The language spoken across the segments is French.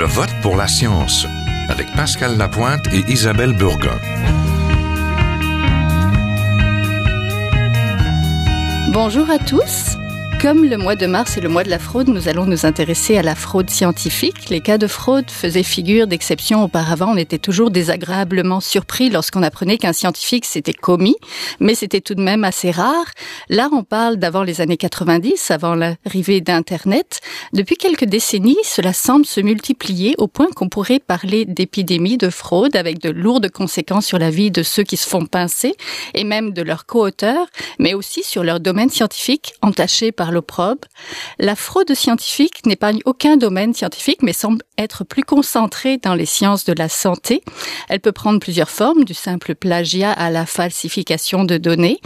Je vote pour la science avec Pascal Lapointe et Isabelle Burgon. Bonjour à tous. Comme le mois de mars est le mois de la fraude, nous allons nous intéresser à la fraude scientifique. Les cas de fraude faisaient figure d'exception auparavant. On était toujours désagréablement surpris lorsqu'on apprenait qu'un scientifique s'était commis, mais c'était tout de même assez rare. Là, on parle d'avant les années 90, avant l'arrivée d'Internet. Depuis quelques décennies, cela semble se multiplier au point qu'on pourrait parler d'épidémie de fraude avec de lourdes conséquences sur la vie de ceux qui se font pincer et même de leurs co-auteurs, mais aussi sur leur domaine scientifique entaché par l'opprobre. La fraude scientifique n'épargne aucun domaine scientifique, mais semble être plus concentrée dans les sciences de la santé. Elle peut prendre plusieurs formes, du simple plagiat à la falsification de données.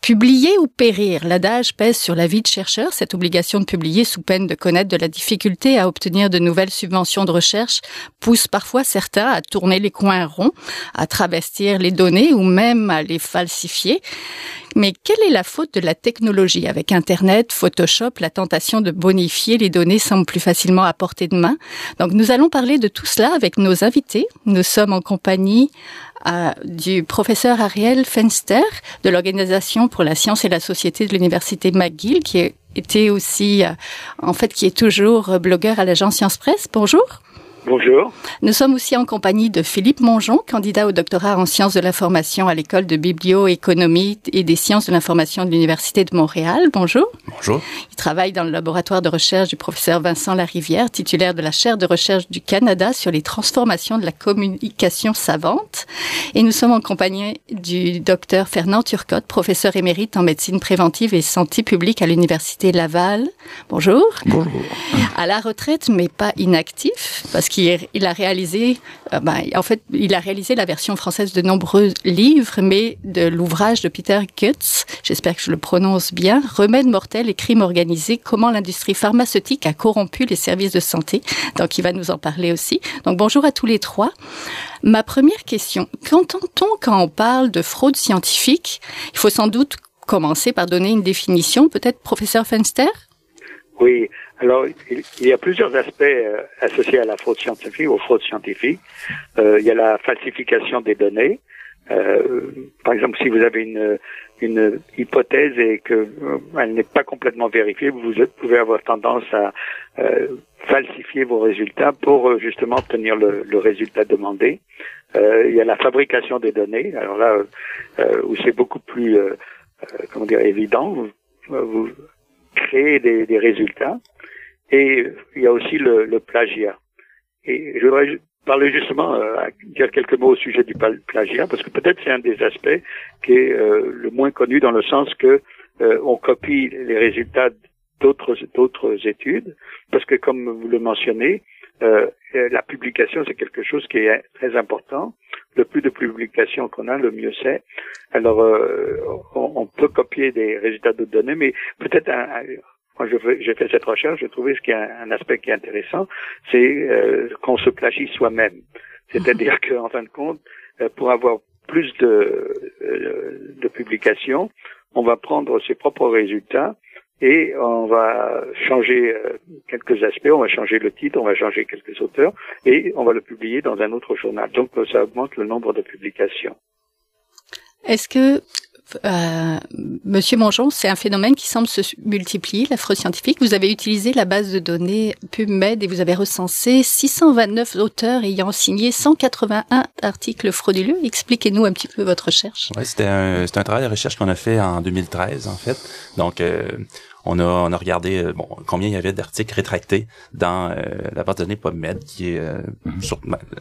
Publier ou périr, l'adage pèse sur la vie de chercheur. Cette obligation de publier sous peine de connaître de la difficulté à obtenir de nouvelles subventions de recherche pousse parfois certains à tourner les coins ronds, à travestir les données ou même à les falsifier. Mais quelle est la faute de la technologie? Avec Internet, Photoshop, la tentation de bonifier les données semble plus facilement à portée de main. Donc nous allons parler de tout cela avec nos invités. Nous sommes en compagnie euh, du professeur Ariel Fenster de l'Organisation pour la science et la société de l'Université McGill, qui était aussi, euh, en fait, qui est toujours blogueur à l'agence Science Presse. Bonjour. Bonjour. Nous sommes aussi en compagnie de Philippe Mongeon, candidat au doctorat en sciences de l'information à l'école de biblioéconomie et des sciences de l'information de l'Université de Montréal. Bonjour. Bonjour. Il travaille dans le laboratoire de recherche du professeur Vincent Larivière, titulaire de la chaire de recherche du Canada sur les transformations de la communication savante. Et nous sommes en compagnie du docteur Fernand Turcotte, professeur émérite en médecine préventive et santé publique à l'Université Laval. Bonjour. Bonjour. À la retraite, mais pas inactif, parce qu'il a réalisé, euh, ben, en fait, il a réalisé la version française de nombreux livres, mais de l'ouvrage de Peter Gutz, j'espère que je le prononce bien, Remèdes mortels et crimes organisés, comment l'industrie pharmaceutique a corrompu les services de santé. Donc, il va nous en parler aussi. Donc, bonjour à tous les trois. Ma première question, qu'entend-on quand on parle de fraude scientifique? Il faut sans doute commencer par donner une définition, peut-être professeur Fenster? Oui, alors, il, y a plusieurs aspects euh, associés à la fraude scientifique, aux fraudes scientifiques. Euh, il y a la falsification des données. Euh, par exemple, si vous avez une, une hypothèse et que euh, elle n'est pas complètement vérifiée, vous pouvez avoir tendance à falsifier vos résultats pour justement obtenir le, le résultat demandé. il y a la fabrication des données. Alors là, où c'est beaucoup plus, comment dire, évident. Vous, vous créez des, des résultats et il y a aussi le, le plagiat. Et je voudrais parler justement, euh, dire quelques mots au sujet du plagiat, parce que peut-être c'est un des aspects qui est euh, le moins connu dans le sens que euh, on copie les résultats d'autres d'autres études, parce que comme vous le mentionnez, euh, la publication c'est quelque chose qui est très important. Le plus de publications qu'on a, le mieux c'est. Alors, on, on, peut copier des résultats de données, mais peut-être quand j'ai fait cette recherche, j'ai trouvé ce qui est un, aspect qui est intéressant, c'est euh, qu'on se plagie soi-même. C'est-à-dire qu'en fin de compte, euh, pour avoir plus de, euh, de publications, on va prendre ses propres résultats et on va changer quelques aspects, on va changer le titre, on va changer quelques auteurs et on va le publier dans un autre journal. Donc ça augmente le nombre de publications. Est-ce que euh, Monsieur Mongeon, c'est un phénomène qui semble se multiplier, la fraude scientifique. Vous avez utilisé la base de données PubMed et vous avez recensé 629 auteurs ayant signé 181 articles frauduleux. Expliquez-nous un petit peu votre recherche. Ouais, c'était un, un travail de recherche qu'on a fait en 2013, en fait. Donc, euh, on a, on a regardé euh, bon, combien il y avait d'articles rétractés dans euh, la base de données PubMed, qui est euh, mhm. sur,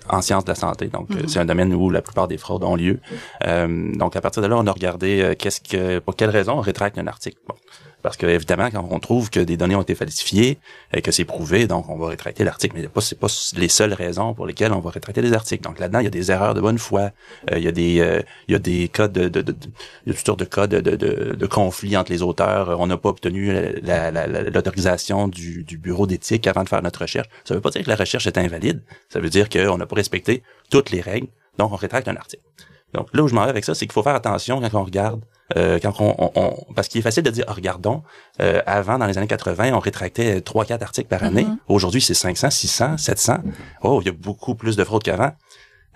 en sciences de la santé. Donc, mhm. c'est un domaine où la plupart des fraudes ont lieu. donc, à partir de là, on a regardé qu'est-ce que, pour quelles raisons on rétracte un article. Bon. Parce que évidemment, quand on trouve que des données ont été falsifiées et que c'est prouvé, donc on va rétracter l'article. Mais c'est pas, les seules raisons pour lesquelles on va rétracter les articles. Donc là-dedans, il y a des erreurs de bonne foi, euh, il y a des euh, il y a des cas de, de, de, a toutes sortes de cas de, de, de, conflits entre les auteurs. On n'a pas obtenu l'autorisation du, du bureau d'éthique avant de faire notre recherche. Ça veut pas dire que la recherche est invalide. Ça veut dire qu'on n'a pas respecté toutes les règles. Donc on rétracte un article. Donc là où je m'en vais avec ça, c'est qu'il faut faire attention quand on regarde, euh, quand on, on, parce qu'il est facile de dire, regardons. Euh, avant, dans les années 80, on rétractait 3-4 articles par année. Mhm. Aujourd'hui, c'est 500, 600, 700. Oh, il y a beaucoup plus de fraude qu'avant.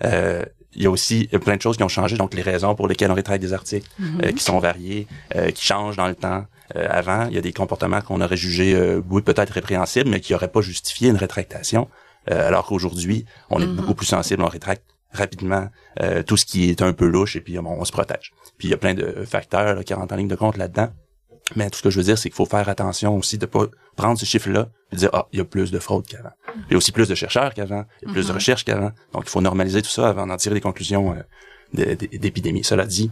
Euh, il y a aussi plein de choses qui ont changé, donc les raisons pour lesquelles on rétracte des articles, Mhm. euh, qui sont variées, euh, qui changent dans le temps. Euh, avant, il y a des comportements qu'on aurait jugés, euh, oui, peut-être répréhensibles, mais qui n'auraient pas justifié une rétractation. Euh, alors qu'aujourd'hui, on est Mhm. beaucoup plus sensible, on rétracte rapidement euh, tout ce qui est un peu louche et puis bon, on se protège. Puis il y a plein de facteurs là, qui rentrent en ligne de compte là-dedans. Mais tout ce que je veux dire, c'est qu'il faut faire attention aussi de pas prendre ce chiffre-là et dire ah il y a plus de fraude qu'avant. Il y a aussi plus de chercheurs qu'avant, il y a plus de Mhm. recherches qu'avant. Donc il faut normaliser tout ça avant d'en tirer des conclusions euh, d'épidémie. Cela dit,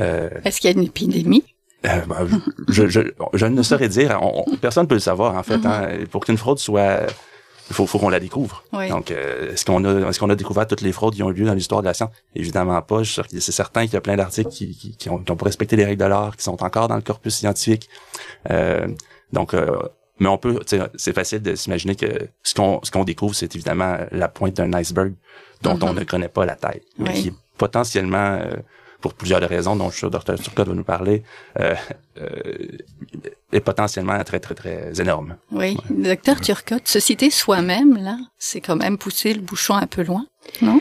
euh, Est-ce qu'il y a une épidémie? euh, ben, je, je, je ne saurais dire. On, on- personne peut le savoir en fait. hein. Pour qu'une fraude soit, faut, faut qu'on la découvre. Oui. Donc, euh, est-ce qu'on a, est-ce qu'on a découvert toutes les fraudes qui ont eu lieu dans l'histoire de la science? Évidemment pas. C'est certain qu'il y a plein d'articles qui, qui, qui ont, qui ont respecté les règles de l'art, qui sont encore dans le corpus scientifique. Euh, donc, euh, mais on peut, c'est facile de s'imaginer que ce qu'on, ce qu'on découvre, c'est évidemment la pointe d'un iceberg dont on Mhm. ne connaît pas la taille, mais Oui. qui est potentiellement euh, pour plusieurs raisons dont je suis sûr Dr. Turcotte va nous parler, euh, euh, est potentiellement très, très, très énorme. Oui. Docteur Turcotte, se citer soi-même, là, c'est quand même pousser le bouchon un peu loin, non?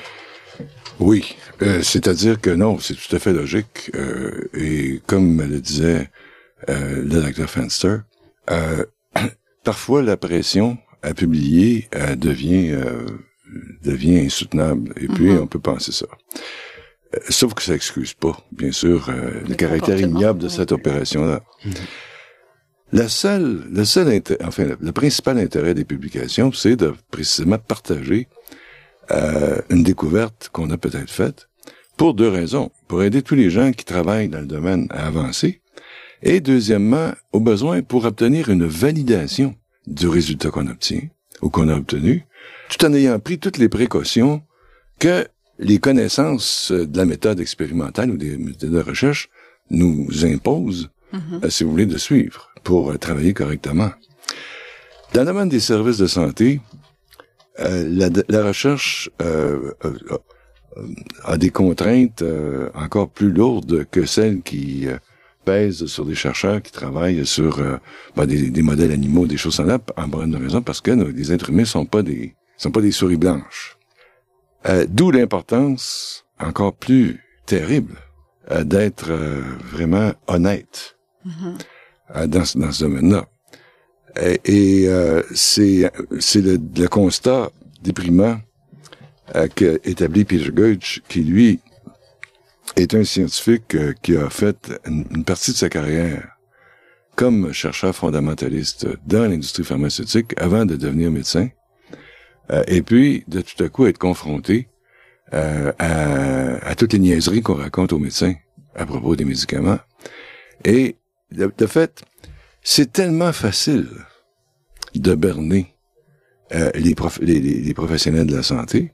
Oui, euh, c'est-à-dire que non, c'est tout à fait logique. euh, et comme le disait euh, le docteur Fenster, euh, parfois la pression à publier euh, devient euh, devient insoutenable. Et puis Mhm. on peut penser ça. Euh, Sauf que ça excuse pas, bien sûr, euh, le Le caractère ignoble de cette opération-là. La seule, le seul, inté- enfin, le, le principal intérêt des publications, c'est de précisément partager euh, une découverte qu'on a peut-être faite pour deux raisons. Pour aider tous les gens qui travaillent dans le domaine à avancer. Et deuxièmement, au besoin pour obtenir une validation du résultat qu'on obtient ou qu'on a obtenu, tout en ayant pris toutes les précautions que les connaissances de la méthode expérimentale ou des méthodes de recherche nous imposent, Mhm. euh, si vous voulez, de suivre pour euh, travailler correctement. Dans le domaine des services de santé, euh, la, la recherche euh, euh, euh, a des contraintes euh, encore plus lourdes que celles qui euh, pèsent sur des chercheurs qui travaillent sur euh, ben, des, des modèles animaux, des choses semblables, en bonne raison parce que nos- les êtres humains sont pas des sont pas des souris blanches. Euh, D'où l'importance encore plus terrible euh, d'être euh, vraiment honnête Mhm. euh, dans, ce- dans ce domaine-là. Et, et, c'est le, le constat déprimant euh, qu'a établi Peter Gage, qui lui est un scientifique qui a fait une, une partie de sa carrière comme chercheur fondamentaliste dans l'industrie pharmaceutique avant de devenir médecin, euh, et puis de tout à coup être confronté euh, à, à toutes les niaiseries qu'on raconte aux médecins à propos des médicaments. Et de, de fait, c'est tellement facile de berner euh, les, prof- les, les- professionnels de la santé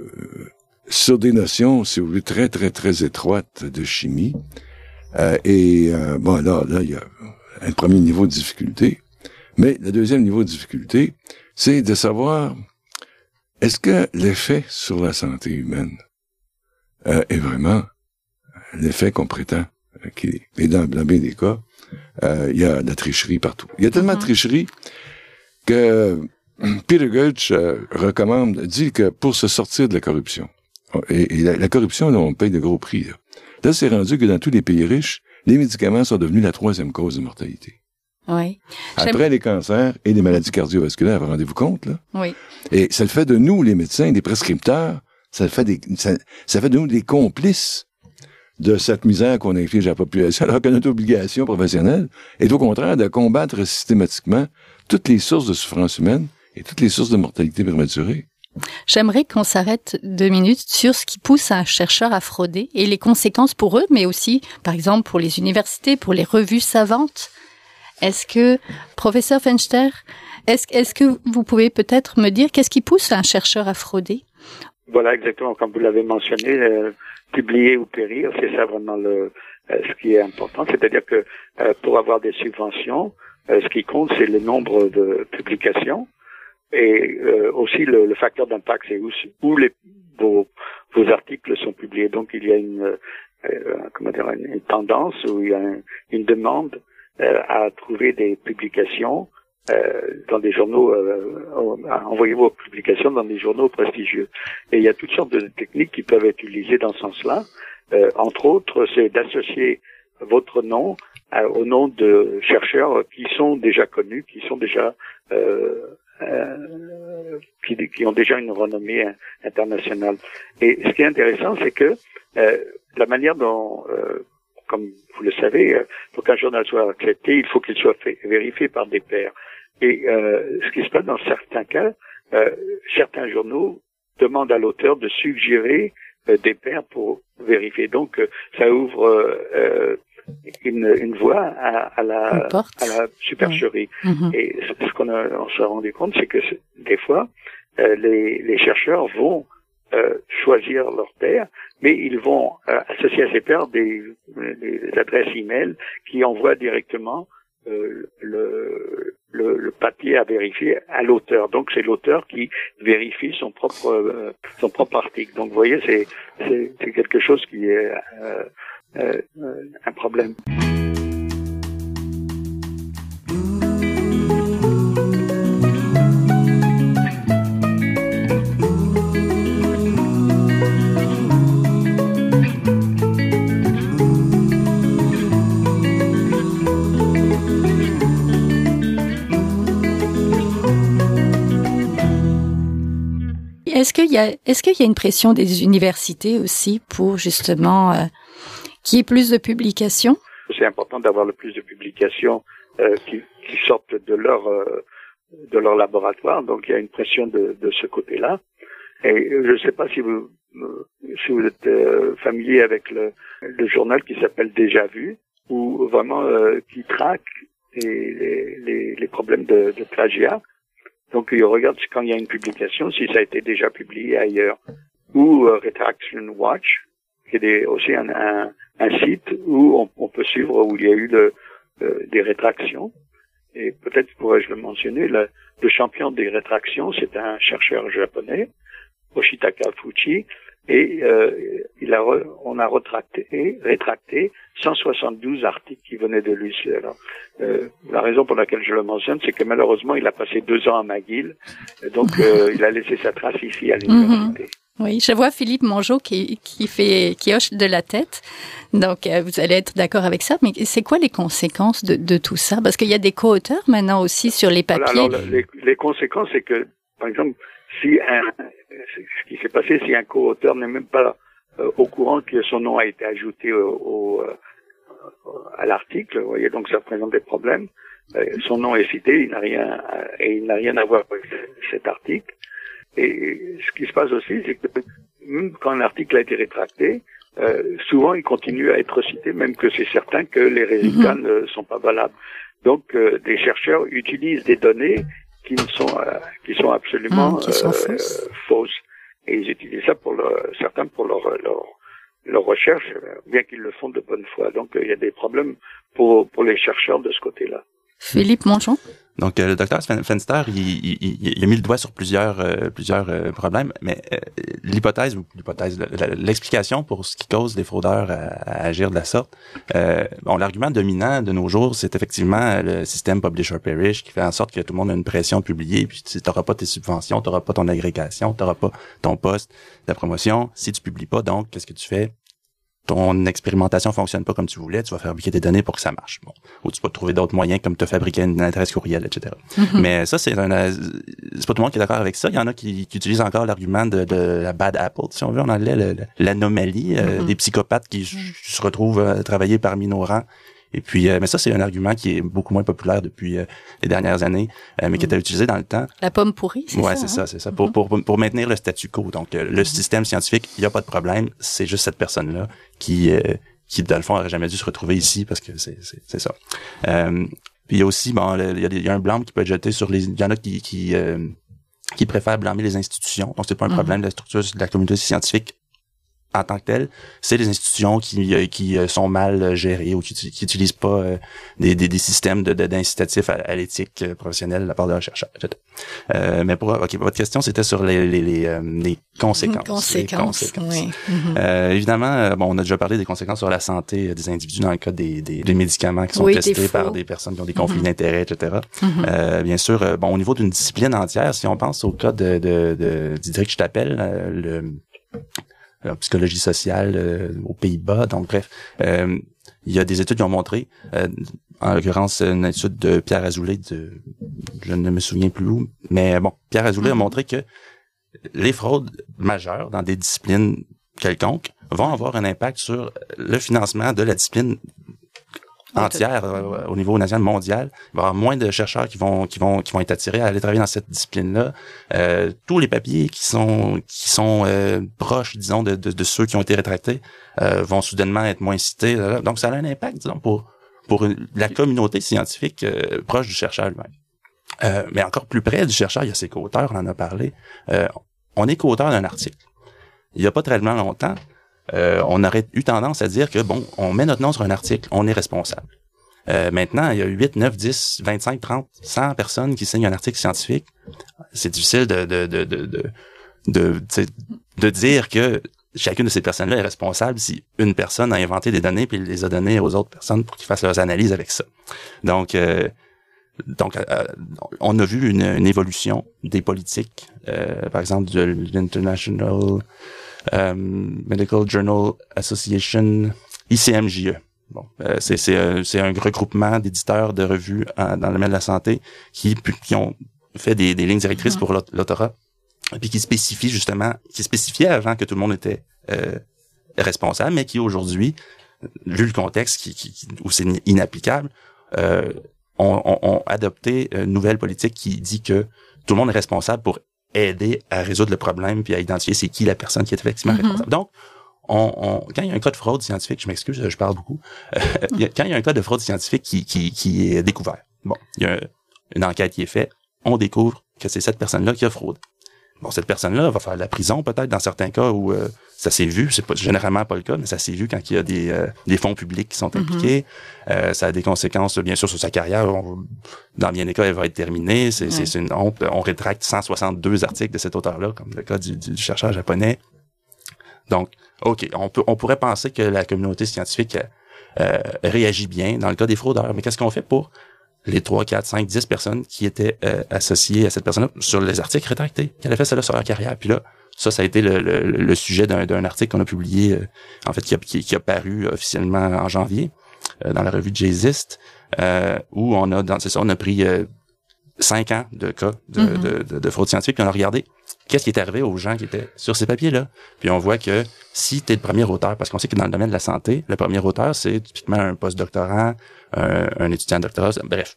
euh, sur des notions, si vous voulez, très, très, très étroites de chimie. Euh, et bon, là, là, il y a un premier niveau de difficulté. Mais le deuxième niveau de difficulté, c'est de savoir est-ce que l'effet sur la santé humaine euh, est vraiment l'effet qu'on prétend euh, qu'il est. Et dans, dans bien des cas, euh, il y a de la tricherie partout? Il y a tellement de Mhm. tricherie que Peter euh, recommande, dit que pour se sortir de la corruption, et, et la, la corruption, là, on paye de gros prix. Là, là c'est rendu que dans tous les pays riches, les médicaments sont devenus la troisième cause de mortalité. Oui. Après les cancers et les maladies cardiovasculaires, rendez-vous compte, là? Oui. Et ça le fait de nous, les médecins, des prescripteurs, ça le fait des, ça, ça fait de nous des complices de cette misère qu'on inflige à la population, alors que notre obligation professionnelle est au contraire de combattre systématiquement toutes les sources de souffrance humaine et toutes les sources de mortalité prématurée. J'aimerais qu'on s'arrête deux minutes sur ce qui pousse un chercheur à frauder et les conséquences pour eux, mais aussi, par exemple, pour les universités, pour les revues savantes. Est-ce que, professeur Fenster, est-ce est-ce que vous pouvez peut-être me dire qu'est-ce qui pousse un chercheur à frauder? Voilà, exactement, comme vous l'avez mentionné, euh, publier ou périr, c'est ça vraiment le, euh, ce qui est important. C'est-à-dire que euh, pour avoir des subventions, euh, ce qui compte, c'est le nombre de publications et euh, aussi le, le facteur d'impact, c'est où, où les, vos, vos articles sont publiés. Donc il y a une, comment dire, une, tendance ou il y a une demande à trouver des publications euh, dans des journaux, euh, envoyer vos publications dans des journaux prestigieux. Et il y a toutes sortes de techniques qui peuvent être utilisées dans ce sens-là. Euh, entre autres, c'est d'associer votre nom euh, au nom de chercheurs qui sont déjà connus, qui sont déjà euh, qui, qui, ont déjà une renommée internationale. Et ce qui est intéressant, c'est que la manière dont comme vous le savez, pour qu'un journal soit accepté, il faut qu'il soit fait, vérifié par des pairs. Et euh, ce qui se passe dans certains cas, euh, certains journaux demandent à l'auteur de suggérer euh, des pairs pour vérifier. Donc, ça ouvre une, une, voie à, à, la, à la supercherie. Mm-hmm. Et ce qu'on on s'est rendu compte, c'est que des fois, les, les, chercheurs vont choisir leur père, mais ils vont associer à ces pairs des, des adresses e-mail qui envoient directement euh, le, le, le, papier à vérifier à l'auteur. Donc c'est l'auteur qui vérifie son propre euh, son propre article. Donc vous voyez, c'est c'est quelque chose qui est euh, euh un problème. Qu'il y a, est-ce qu'il y a une pression des universités aussi pour justement euh, qu'il y ait plus de publications? C'est important d'avoir le plus de publications euh, qui, qui, sortent de leur euh, de leur laboratoire. Donc il y a une pression de, de ce côté-là. Et je ne sais pas si vous si vous êtes familier avec le, le journal qui s'appelle Déjà Vu, ou vraiment qui traque les, les, les, problèmes de, de plagiat. Donc, il regarde quand il y a une publication, si ça a été déjà publié ailleurs. Ou euh, Retraction Watch, qui est aussi un, site où on, peut suivre où il y a eu euh, des rétractions. Et peut-être pourrais-je le mentionner, le, le, champion des rétractions, c'est un chercheur japonais, Oshitaka Fuchi, et euh, il a on a retracté, rétracté 172 articles qui venaient de lui. Alors, euh, la raison pour laquelle je le mentionne, c'est que malheureusement, il a passé deux ans à McGill, donc euh, il a laissé sa trace ici à mhm. l'université. Oui, je vois Philippe Mongeau qui, qui fait qui hoche de la tête. Donc, euh, vous allez être d'accord avec ça. Mais c'est quoi les conséquences de, de tout ça? Parce qu'il y a des co-auteurs maintenant aussi sur les papiers. alors, les, les conséquences, c'est que, par exemple, si un, ce qui s'est passé si un co-auteur n'est même pas euh, au courant que son nom a été ajouté au, euh, à l'article. Vous voyez, donc ça présente des problèmes. Euh, son nom est cité, il n'a rien et il n'a rien à voir avec cet article. Et ce qui se passe aussi, c'est que même quand un article a été rétracté, souvent il continue à être cité, même que c'est certain que les résultats mhm. ne sont pas valables. Donc, des chercheurs utilisent des données qui ne sont euh, qui sont absolument mmh, euh, fausses. Et ils utilisent ça pour certains pour leur, leur leur recherche, bien qu'ils le font de bonne foi. Donc il y a des problèmes pour pour les chercheurs de ce côté-là. Philippe Monchon. Donc, euh, le docteur Fenster, il, il, il, a mis le doigt sur plusieurs euh, plusieurs euh, problèmes, mais l'hypothèse ou l'hypothèse, l'explication pour ce qui cause les fraudeurs à, agir de la sorte, bon, l'argument dominant de nos jours, c'est effectivement le système publisher perish qui fait en sorte que tout le monde a une pression de publier, puis tu n'auras pas tes subventions, tu n'auras pas ton agrégation, tu n'auras pas ton poste, ta promotion. Si tu publies pas, donc, qu'est-ce que tu fais? Ton expérimentation fonctionne pas comme tu voulais, tu vas fabriquer des données pour que ça marche. Bon. Ou tu peux trouver d'autres moyens comme te fabriquer une adresse courriel, etc. Mm-hmm. Mais ça, c'est un, c'est pas tout le monde qui est d'accord avec ça. Il y en a qui, qui utilisent encore l'argument de, de, la bad apple, si on veut, en anglais, l'anomalie, euh, mm-hmm. des psychopathes qui se retrouvent à travailler parmi nos rangs et puis, euh, mais ça, c'est un argument qui est beaucoup moins populaire depuis euh, les dernières années, euh, mais qui était utilisé dans le temps. La pomme pourrie, c'est ouais, ça. Ouais, c'est hein? ça, c'est ça. Pour, mm-hmm. pour, pour maintenir le statu quo. Donc, le mm-hmm. système scientifique, il n'y a pas de problème. C'est juste cette personne-là qui, qui, dans le fond, aurait jamais dû se retrouver ici parce que c'est, c'est, ça. puis il y a aussi, bon, il y, y a un blâme qui peut être jeté sur les, il y en a qui, qui, qui préfèrent blâmer les institutions. Donc, c'est pas un mm-hmm. problème de la structure de la communauté scientifique en tant que tel, c'est les institutions qui, euh, qui euh, sont mal euh, gérées ou qui, qui utilisent pas des, des, des, systèmes de, d'incitatifs à, l'éthique professionnelle de la part de leurs chercheurs. Euh, mais pour ok, votre question c'était sur les les, les, les conséquences. Conséquences. Oui. Euh, évidemment, bon, on a déjà parlé des conséquences sur la santé des individus dans le cas des, des, des médicaments qui sont testés par des personnes qui ont des conflits mm-hmm. d'intérêts, etc. Mm-hmm. euh, bien sûr, bon, au niveau d'une discipline entière, si on pense au cas de, de, de Didrik le en psychologie sociale euh, aux Pays-Bas. Donc bref, euh, il y a des études qui ont montré, euh, en l'occurrence une étude de Pierre Azoulay, de, je ne me souviens plus où, mais bon, Pierre Azoulay a mm-hmm. montré que les fraudes majeures dans des disciplines quelconques vont avoir un impact sur le financement de la discipline entière euh, au niveau national mondial. Il va y avoir moins de chercheurs qui vont qui vont qui vont être attirés à aller travailler dans cette discipline-là. Euh, tous les papiers qui sont qui sont euh, proches, disons, de, de, de, ceux qui ont été rétractés euh, vont soudainement être moins cités. Donc ça a un impact, disons, pour pour la communauté scientifique proche du chercheur lui-même. mais encore plus près du chercheur, il y a ses co-auteurs, on en a parlé. on est co-auteur d'un article. Il y a pas très longtemps, euh, on aurait eu tendance à dire que, bon, on met notre nom sur un article, on est responsable. Euh, maintenant, il y a 8, 9, 10, 25, 30, 100 personnes qui signent un article scientifique. C'est difficile de, de, de, de, de, dire que chacune de ces personnes-là est responsable si une personne a inventé des données puis les a données aux autres personnes pour qu'ils fassent leurs analyses avec ça. Donc, euh, donc, on a vu une, évolution des politiques, par exemple de l'International Medical Journal Association, ICMJE. Bon, euh, c'est euh, c'est un regroupement d'éditeurs de revues dans le domaine de la santé qui qui ont fait des, des lignes directrices pour l'autorat puis qui spécifient justement qui spécifiaient avant que tout le monde était responsable mais qui aujourd'hui vu le contexte qui, qui, où c'est inapplicable euh, ont, ont, adopté une nouvelle politique qui dit que tout le monde est responsable pour aider à résoudre le problème puis à identifier c'est qui la personne qui est effectivement mm-hmm. responsable. Donc, on, on, quand il y a un cas de fraude scientifique, je m'excuse, je parle beaucoup, euh, quand il y a un cas de fraude scientifique qui, qui, qui est découvert, bon, il y a une enquête qui est faite, on découvre que c'est cette personne-là qui a fraude. Bon, cette personne-là va faire la prison peut-être dans certains cas où euh, ça s'est vu, c'est pas généralement pas le cas, mais ça s'est vu quand il y a des, euh, des fonds publics qui sont mm-hmm. impliqués. euh, ça a des conséquences bien sûr sur sa carrière. dans bien des cas, elle va être terminée. C'est une honte. On rétracte 162 articles de cet auteur-là, comme le cas du, du, chercheur japonais. Donc, ok, on peut on pourrait penser que la communauté scientifique euh, réagit bien dans le cas des fraudeurs, mais qu'est-ce qu'on fait pour les 3, 4, 5, 10 personnes qui étaient euh, associées à cette personne-là sur les articles rétractés, qui avaient fait cela sur leur carrière. Puis là, ça, ça a été le, le, sujet d'un article qu'on a publié, euh, en fait, qui a, qui, a, paru officiellement en janvier euh, dans la revue Jazzist, où on a, dans, c'est ça, on a pris cinq ans de cas de, mm-hmm. de, de, fraude scientifique, puis on a regardé qu'est-ce qui est arrivé aux gens qui étaient sur ces papiers-là. Puis on voit que si tu es le premier auteur, parce qu'on sait que dans le domaine de la santé, le premier auteur, c'est typiquement un post-doctorant, un, étudiant de doctorat, bref,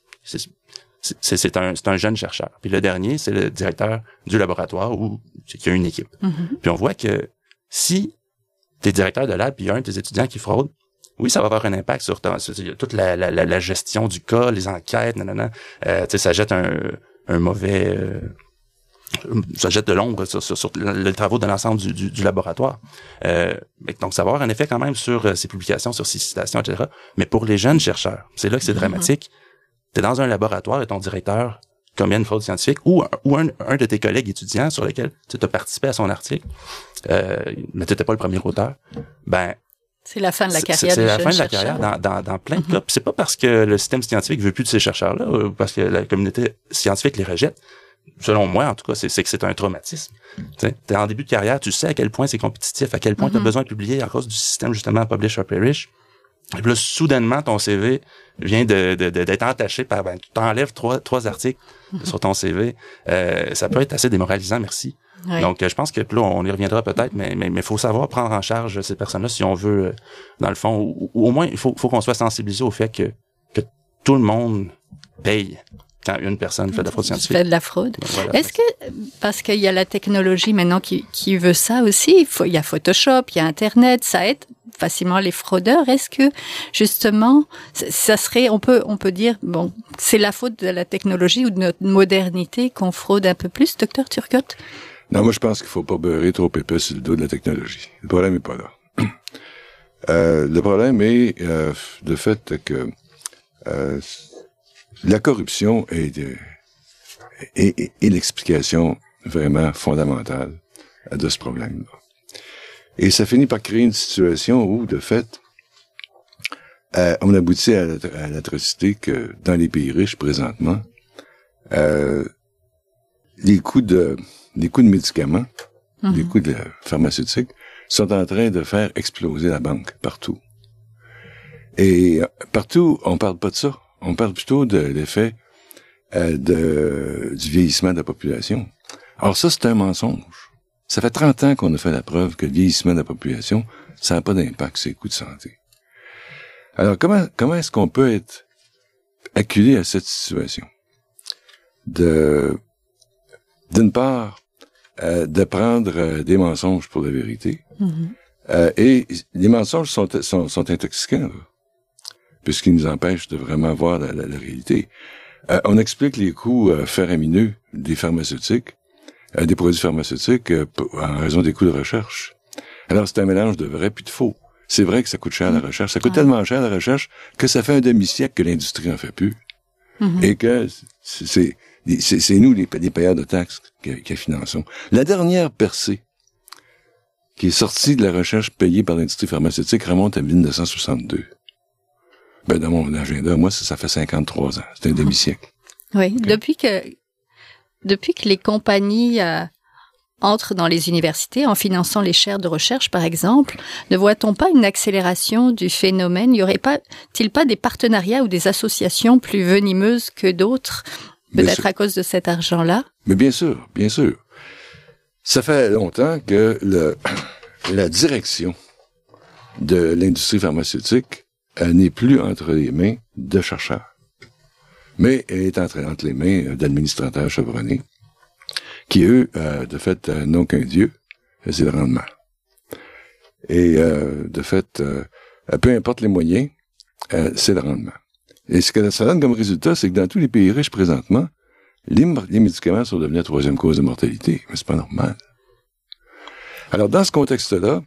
c'est un, un jeune chercheur. Puis le dernier, c'est le directeur du laboratoire où il y a une équipe. Mm-hmm. Puis on voit que si tu es directeur de lab, puis il y a un de tes étudiants qui fraude, oui, ça va avoir un impact sur, toute la, la, la, gestion du cas, les enquêtes, nanana. Euh, ça jette un, un mauvais... Euh, ça jette de l'ombre sur, sur, le, travaux de l'ensemble du, du, du, laboratoire. Euh, donc, ça va avoir un effet quand même sur euh, ses publications, sur ses citations, etc. Mais pour les jeunes chercheurs, c'est là que c'est mm-hmm. dramatique. Tu es dans un laboratoire et ton directeur commet une fraude scientifique ou, ou un, un, de tes collègues étudiants sur lesquels tu as participé à son article, euh, mais tu n'étais pas le premier auteur, ben c'est la fin de la carrière. C'est la fin de la carrière dans, dans, dans plein de mm-hmm. cas. C'est pas parce que le système scientifique veut plus de ces chercheurs-là, ou parce que la communauté scientifique les rejette selon moi en tout cas, c'est que c'est un traumatisme. Tu es en début de carrière, tu sais à quel point c'est compétitif, à quel point tu as besoin de publier à cause du système justement Publish or Perish. Et puis là, soudainement, ton CV vient de d'être entaché par, ben, tu t'enlèves trois, trois articles mm-hmm. sur ton CV. Euh, ça peut être assez démoralisant, merci. Donc, je pense que là, on y reviendra peut-être, mais mais il faut savoir prendre en charge ces personnes-là si on veut, euh, dans le fond, ou, au moins, il faut, faut qu'on soit sensibilisé au fait que, que tout le monde paye quand une personne fait de la fraude scientifique. Fait de la fraude. Est-ce que, parce qu'il y a la technologie maintenant qui, qui veut ça aussi, il, faut, il y a Photoshop, il y a Internet, ça aide facilement les fraudeurs. Est-ce que, justement, ça serait, on peut, on peut dire, bon, c'est la faute de la technologie ou de notre modernité qu'on fraude un peu plus, docteur Turcotte? Non, moi, je pense qu'il faut pas beurrer trop épais sur le dos de la technologie. Le problème est pas là. Euh, le problème est euh, le fait que euh, la corruption est, est, est, est l'explication vraiment fondamentale de ce problème-là. Et ça finit par créer une situation où, de fait, euh, on aboutit à l'atrocité que dans les pays riches présentement, euh, les coûts de les coûts de médicaments, Mhm. les coûts de pharmaceutiques sont en train de faire exploser la banque partout. Et euh, partout, on parle pas de ça. On parle plutôt de l'effet euh, de, du vieillissement de la population. Alors ça, c'est un mensonge. Ça fait 30 ans qu'on a fait la preuve que le vieillissement de la population, ça n'a pas d'impact sur les coûts de santé. Alors, comment, comment est-ce qu'on peut être acculé à cette situation? De, d'une part, euh, de prendre euh, des mensonges pour la vérité. Mhm. Euh, et les mensonges sont, sont, sont intoxicants, là, puisqu'ils nous empêchent de vraiment voir la, la- la réalité. Euh, on explique les coûts euh, faramineux des pharmaceutiques, euh, des produits pharmaceutiques, euh, en raison des coûts de recherche. Alors, c'est un mélange de vrai puis de faux. C'est vrai que ça coûte cher la recherche. Ça coûte Ouais. tellement cher la recherche que ça fait un demi-siècle que l'industrie en fait plus. Mhm. Et que c'est- c'est c'est c'est nous, les, les payeurs de taxes, qui, qui finançons. La dernière percée qui est sortie de la recherche payée par l'industrie pharmaceutique remonte à 1962. Ben, dans mon agenda, moi, ça, ça fait 53 ans. C'est un demi-siècle. Oui, depuis que depuis que les compagnies euh, entrent dans les universités en finançant les chaires de recherche, par exemple, ne voit-on pas une accélération du phénomène? Y aurait pas-t-il pas des partenariats ou des associations plus venimeuses que d'autres, peut-être à cause de cet argent-là? Mais bien sûr, bien sûr. Ça fait longtemps que le, la direction de l'industrie pharmaceutique euh, n'est plus entre les mains de chercheurs, mais est entre, entre les mains euh, d'administrateurs chevronnés, qui eux, euh, de fait, euh, n'ont qu'un dieu, c'est le rendement. Et de fait, peu importe les moyens, c'est le rendement. Et ce que ça donne comme résultat, c'est que dans tous les pays riches présentement, les, médicaments sont devenus la troisième cause de mortalité, mais c'est pas normal. Alors, dans ce contexte-là,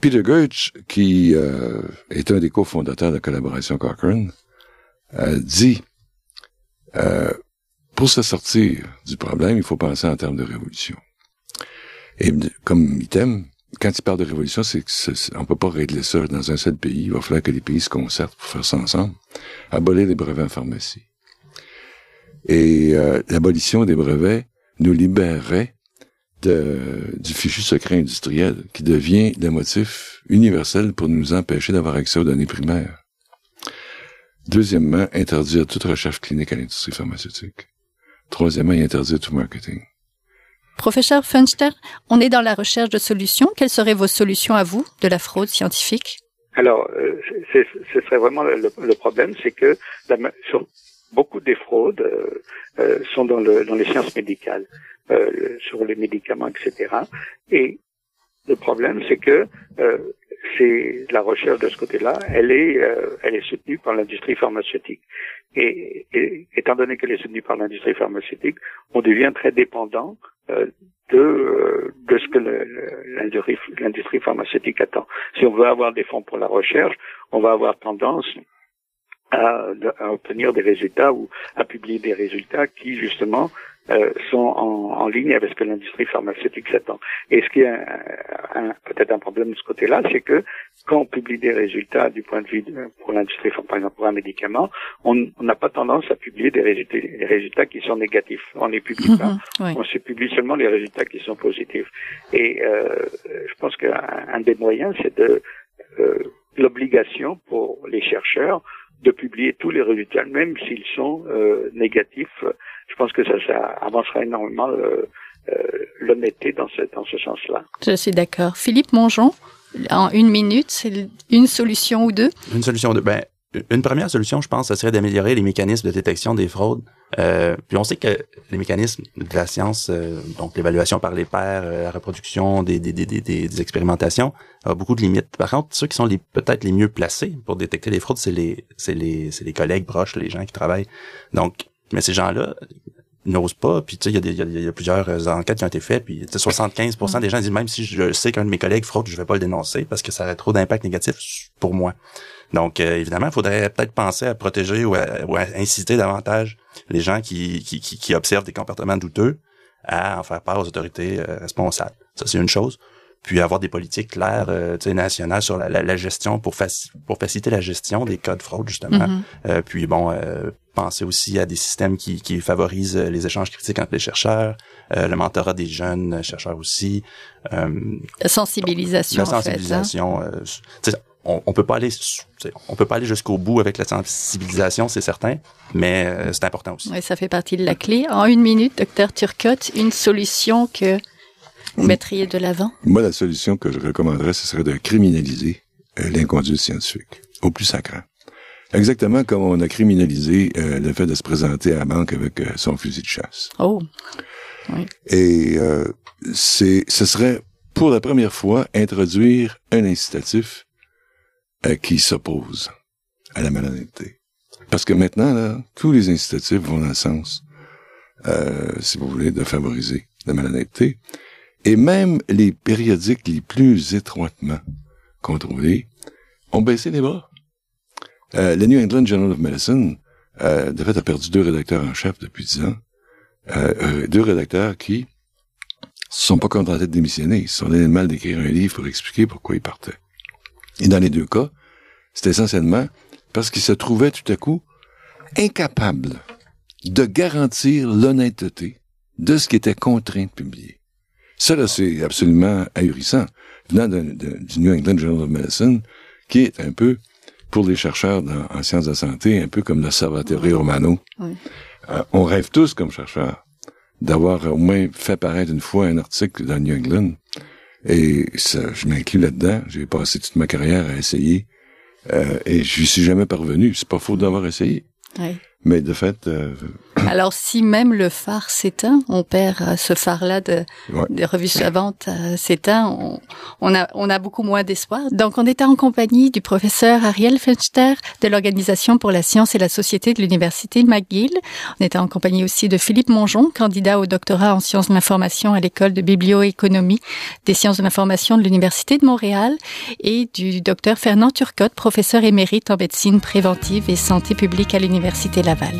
Peter Gertz, qui est un des cofondateurs de la collaboration Cochrane, dit euh, pour se sortir du problème, il faut penser en termes de révolution. Et comme item, quand il parle de révolution, c'est que on peut pas régler ça dans un seul pays. Il va falloir que les pays se concertent pour faire ça ensemble. Abolir les brevets en pharmacie. Et euh, l'abolition des brevets nous libérerait de, du fichu secret industriel qui devient le motif universel pour nous empêcher d'avoir accès aux données primaires. Deuxièmement, interdire toute recherche clinique à l'industrie pharmaceutique. Troisièmement, interdire tout marketing. Professeur Funster, on est dans la recherche de solutions. Quelles seraient vos solutions à vous de la fraude scientifique? Alors, euh, c'est- ce serait vraiment le, le problème, c'est que la, ma- sur beaucoup des fraudes euh, euh, sont dans, le, dans les sciences médicales, euh, sur les médicaments, etc. Et le problème, c'est que euh, c'est la recherche de ce côté-là, elle est, euh, elle est soutenue par l'industrie pharmaceutique. Et, et étant donné qu'elle est soutenue par l'industrie pharmaceutique, on devient très dépendant euh, de, euh, de ce que l'industrie pharmaceutique attend. Si on veut avoir des fonds pour la recherche, on va avoir tendance à, à obtenir des résultats ou à publier des résultats qui justement euh, sont en, en ligne avec ce que l'industrie pharmaceutique s'attend. Et ce qui est peut-être un problème de ce côté-là, c'est que quand on publie des résultats du point de vue de- pour l'industrie, par exemple pour un médicament, on on n'a pas tendance à publier des résultats, des résultats qui sont négatifs. On les publie pas. Oui. On se publie seulement les résultats qui sont positifs. Et euh, je pense qu'un un des moyens, c'est de euh, l'obligation pour les chercheurs de publier tous les résultats, même s'ils sont euh, négatifs. Je pense que ça, ça avancera énormément euh, euh, l'honnêteté dans ce, dans ce sens-là. Je suis d'accord. Philippe Mongeon, en une minute, c'est une solution ou deux? Une solution de ben une première solution, je pense, ce serait d'améliorer les mécanismes de détection des fraudes. Euh, puis on sait que les mécanismes de la science, euh, donc l'évaluation par les pairs, euh, la reproduction des, des, des, des, expérimentations, a beaucoup de limites. Par contre, ceux qui sont peut-être les mieux placés pour détecter les fraudes, c'est les les les collègues proches, les gens qui travaillent. Donc, mais ces gens-là, n'osent pas. Puis, tu sais, il y, a y a- y a plusieurs euh, enquêtes qui ont été faites. Puis, tu sais, 75% des gens disent même si je sais qu'un de mes collègues fraude, je vais pas le dénoncer parce que ça aurait trop d'impact négatif pour moi. Donc, euh, évidemment, il faudrait peut-être penser à protéger ou à, ou à inciter davantage les gens qui, qui, qui, qui observent des comportements douteux à en faire part aux autorités euh, responsables. Ça, c'est une chose. Puis avoir des politiques claires, euh, nationales sur la, la, la gestion pour, faci- pour faciliter la gestion des cas de fraude, justement. Mhm. Euh, puis bon, euh, penser aussi à des systèmes qui, qui favorisent euh, les échanges critiques entre les chercheurs, euh, le mentorat des jeunes chercheurs aussi, euh, La sensibilisation, la en fait. hein. sensibilisation. euh, on, on peut pas aller, on peut pas aller jusqu'au bout avec la sensibilisation, c'est certain, mais c'est important aussi. Oui, ça fait partie de la clé. En une minute, docteur Turcotte, une solution que vous mettriez de l'avant? Moi, la solution que je recommanderais, ce serait de criminaliser euh, l'inconduite scientifique, au plus sacrant. Exactement comme on a criminalisé euh, le fait de se présenter à la banque avec euh, son fusil de chasse. Oh, Et euh, c'est, ce serait pour la première fois introduire un incitatif qui s'oppose à la malhonnêteté. Parce que maintenant, là, tous les incitatifs vont dans le sens, si vous voulez, de favoriser la malhonnêteté. Et même les périodiques les plus étroitement contrôlés ont baissé les bras. Euh, le New England Journal of Medicine, euh, de fait, a perdu deux rédacteurs en chef depuis dix ans. Euh, euh, deux rédacteurs qui se sont pas contentés de démissionner. Ils se sont donné le mal d'écrire un livre pour expliquer pourquoi ils partaient. Et dans les deux cas, c'est essentiellement parce qu'ils se trouvaient tout à coup incapables de garantir l'honnêteté de ce qui était contraint de publier. Ça, là, c'est absolument ahurissant. Venant du New England Journal of Medicine, qui est un peu, pour les chercheurs dans- en sciences de la santé, un peu comme l'Osservatore Romano. Oui. Euh, on rêve tous, comme chercheurs, d'avoir au moins fait paraître une fois un article dans New England. Et ça, je m'inclus là-dedans. J'ai passé toute ma carrière à essayer. Euh, et je suis jamais parvenu. C'est pas faux d'avoir essayé. oui. Mais de fait, euh, Alors, si même le phare s'éteint, on perd euh, ce phare-là de, Ouais. des revues savantes euh, s'éteint, on, on, a, on a beaucoup moins d'espoir. Donc, on était en compagnie du professeur Ariel Fenster de l'Organisation pour la science et la société de l'Université McGill. On était en compagnie aussi de Philippe Mongeon, candidat au doctorat en sciences de l'information à l'école de biblioéconomie des sciences de l'information de l'Université de Montréal et du docteur Fernand Turcotte, professeur émérite en médecine préventive et santé publique à l'Université Laval.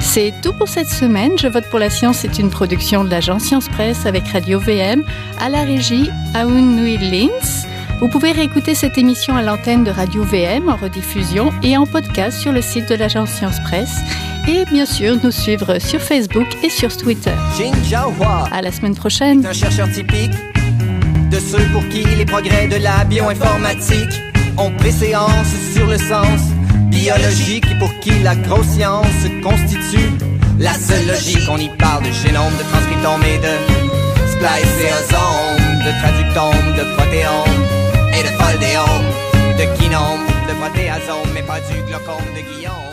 C'est tout pour cette semaine. Je vote pour la science est une production de l'agence Science Presse avec Radio VM à la régie Aoun Nui Lins. Vous pouvez réécouter cette émission à l'antenne de Radio VM en rediffusion et en podcast sur le site de l'agence Science Presse et bien sûr nous suivre sur Facebook et sur Twitter. Hua À la semaine prochaine. est un chercheur typique de ceux pour qui les progrès de la bioinformatique ont préséance sur le sens biologique pour qui la grosse science constitue la seule logique. On y parle de génome, de transcriptome et de spliceosome, de traductome, de protéome et de foldéome, de kinome, de protéasome, mais pas du glaucome de Guillaume.